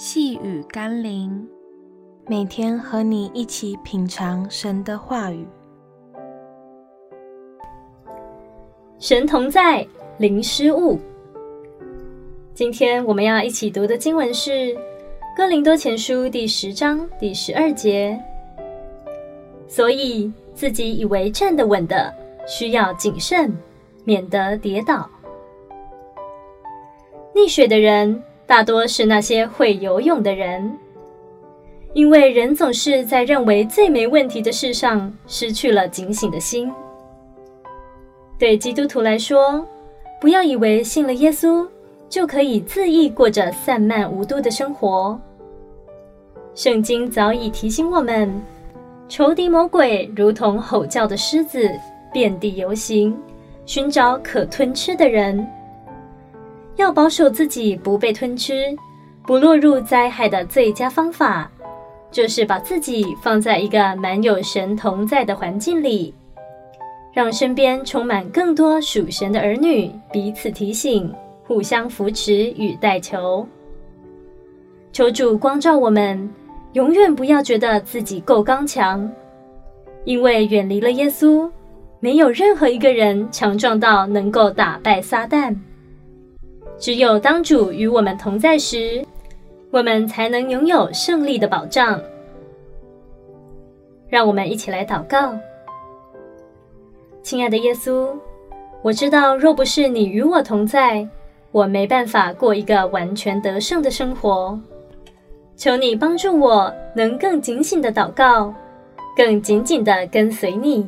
细雨甘霖，每天和你一起品尝神的话语。神同在，零失误。今天我们要一起读的经文是《哥林多前书》第十章第十二节。所以，自己以为站得稳的，需要谨慎，免得跌倒。溺水的人大多是那些会游泳的人，因为人总是在认为最没问题的事上失去了警醒的心。对基督徒来说，不要以为信了耶稣就可以恣意过着散漫无度的生活。圣经早已提醒我们，仇敌魔鬼如同吼叫的狮子，遍地游行，寻找可吞吃的人。要保守自己不被吞吃，不落入灾害的最佳方法，就是把自己放在一个满有神同在的环境里，让身边充满更多属神的儿女，彼此提醒，互相扶持与代求。求主光照我们，永远不要觉得自己够刚强，因为远离了耶稣，没有任何一个人强壮到能够打败撒旦。只有当主与我们同在时，我们才能拥有胜利的保障。让我们一起来祷告。亲爱的耶稣，我知道若不是你与我同在，我没办法过一个完全得胜的生活。求你帮助我，能更警醒地祷告，更紧紧地跟随你。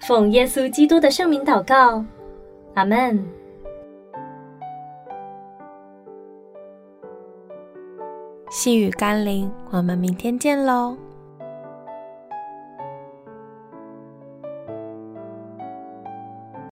奉耶稣基督的圣名祷告，阿门。细雨甘霖，我们明天见喽。